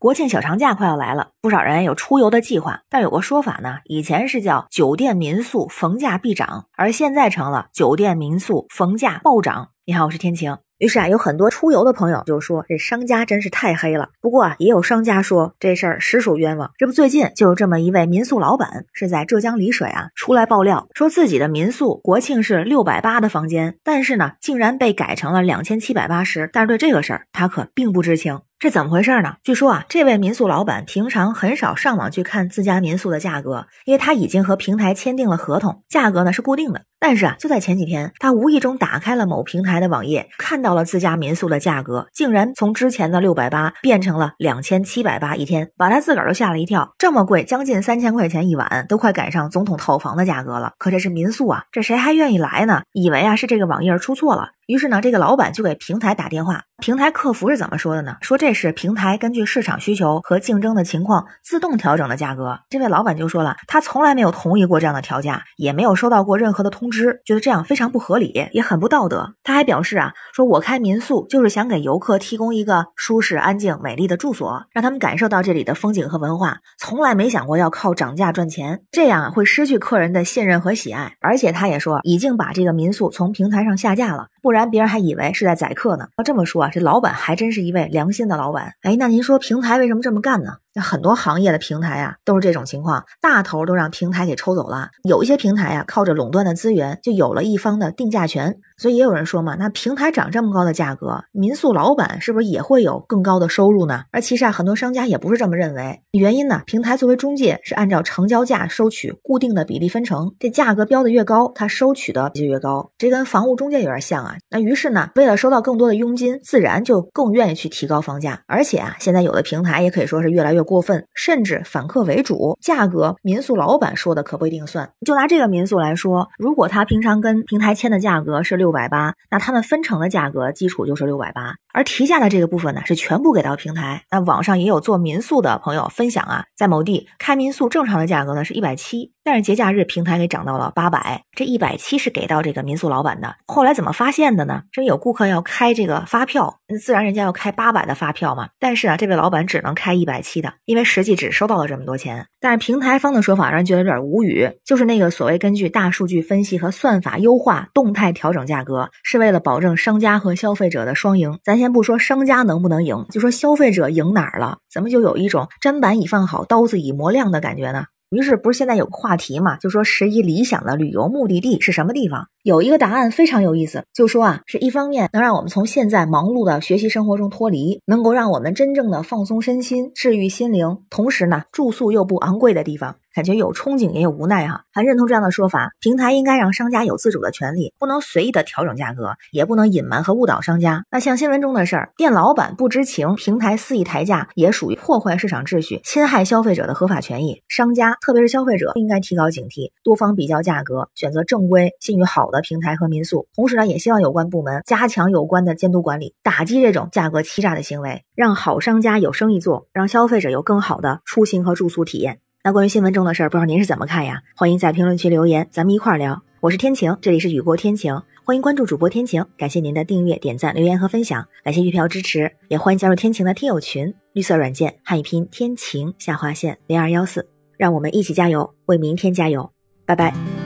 国庆小长假快要来了，不少人有出游的计划，但有个说法呢，以前是叫酒店民宿逢价必涨，而现在成了酒店民宿逢价暴涨。你好，我是天晴。于是啊，有很多出游的朋友就说这商家真是太黑了。不过啊，也有商家说这事儿实属冤枉。这不，最近就有这么一位民宿老板是在浙江丽水啊出来爆料，说自己的民宿国庆是六百八的房间，但是呢，竟然被改成了两千七百八十。但是对这个事儿，他可并不知情。这怎么回事呢？据说啊，这位民宿老板平常很少上网去看自家民宿的价格，因为他已经和平台签订了合同，价格呢是固定的。但是啊，就在前几天，他无意中打开了某平台的网页，看到了自家民宿的价格，竟然从之前的六百八变成了两千七百八一天，把他自个儿都吓了一跳。这么贵，将近三千块钱一晚，都快赶上总统套房的价格了。可这是民宿啊，这谁还愿意来呢？以为啊是这个网页出错了。于是呢，这个老板就给平台打电话，平台客服是怎么说的呢？说这是平台根据市场需求和竞争的情况自动调整的价格。这位老板就说了，他从来没有同意过这样的调价，也没有收到过任何的通知，觉得这样非常不合理，也很不道德。他还表示啊，说我开民宿就是想给游客提供一个舒适、安静、美丽的住所，让他们感受到这里的风景和文化，从来没想过要靠涨价赚钱，这样啊会失去客人的信任和喜爱。而且他也说，已经把这个民宿从平台上下架了。不然别人还以为是在宰客呢。要这么说啊，这老板还真是一位良心的老板。哎，那您说平台为什么这么干呢？很多行业的平台啊，都是这种情况，大头都让平台给抽走了。有一些平台啊，靠着垄断的资源，就有了一方的定价权。所以也有人说嘛，那平台涨这么高的价格，民宿老板是不是也会有更高的收入呢？而其实啊，很多商家也不是这么认为。原因呢，平台作为中介是按照成交价收取固定的比例分成，这价格标的越高，它收取的就越高。这跟房屋中介有点像啊。那于是呢，为了收到更多的佣金，自然就更愿意去提高房价。而且啊，现在有的平台也可以说是越来越过分，甚至反客为主，价格民宿老板说的可不一定算。就拿这个民宿来说，如果他平常跟平台签的价格是六。百八，那他们分成的价格基础就是六百八，而提价的这个部分呢，是全部给到平台。那网上也有做民宿的朋友分享啊，在某地开民宿正常的价格呢是一百七。但是节假日平台给涨到了八百，这一百七是给到这个民宿老板的。后来怎么发现的呢？这有顾客要开这个发票，那自然人家要开八百的发票嘛。但是啊，这位老板只能开一百七的，因为实际只收到了这么多钱。但是平台方的说法让人觉得有点无语，就是那个所谓根据大数据分析和算法优化动态调整价格，是为了保证商家和消费者的双赢。咱先不说商家能不能赢，就说消费者赢哪儿了，怎么就有一种砧板已放好，刀子已磨亮的感觉呢？于是不是现在有个话题嘛？就说十一理想的旅游目的地是什么地方？有一个答案非常有意思，就说啊，是一方面能让我们从现在忙碌的学习生活中脱离，能够让我们真正的放松身心、治愈心灵，同时呢，住宿又不昂贵的地方。感觉有憧憬也有无奈哈，很认同这样的说法。平台应该让商家有自主的权利，不能随意的调整价格，也不能隐瞒和误导商家。那像新闻中的事儿，店老板不知情，平台肆意抬价，也属于破坏市场秩序，侵害消费者的合法权益。商家，特别是消费者，应该提高警惕，多方比较价格，选择正规、信誉好的平台和民宿。同时呢，也希望有关部门加强有关的监督管理，打击这种价格欺诈的行为，让好商家有生意做，让消费者有更好的出行和住宿体验。那关于新闻中的事儿，不知道您是怎么看呀？欢迎在评论区留言，咱们一块儿聊。我是天晴，这里是雨过天晴，欢迎关注主播天晴，感谢您的订阅、点赞、留言和分享，感谢月票支持，也欢迎加入天晴的听友群，绿色软件汉语拼天晴下划线零二幺四，让我们一起加油，为明天加油，拜拜。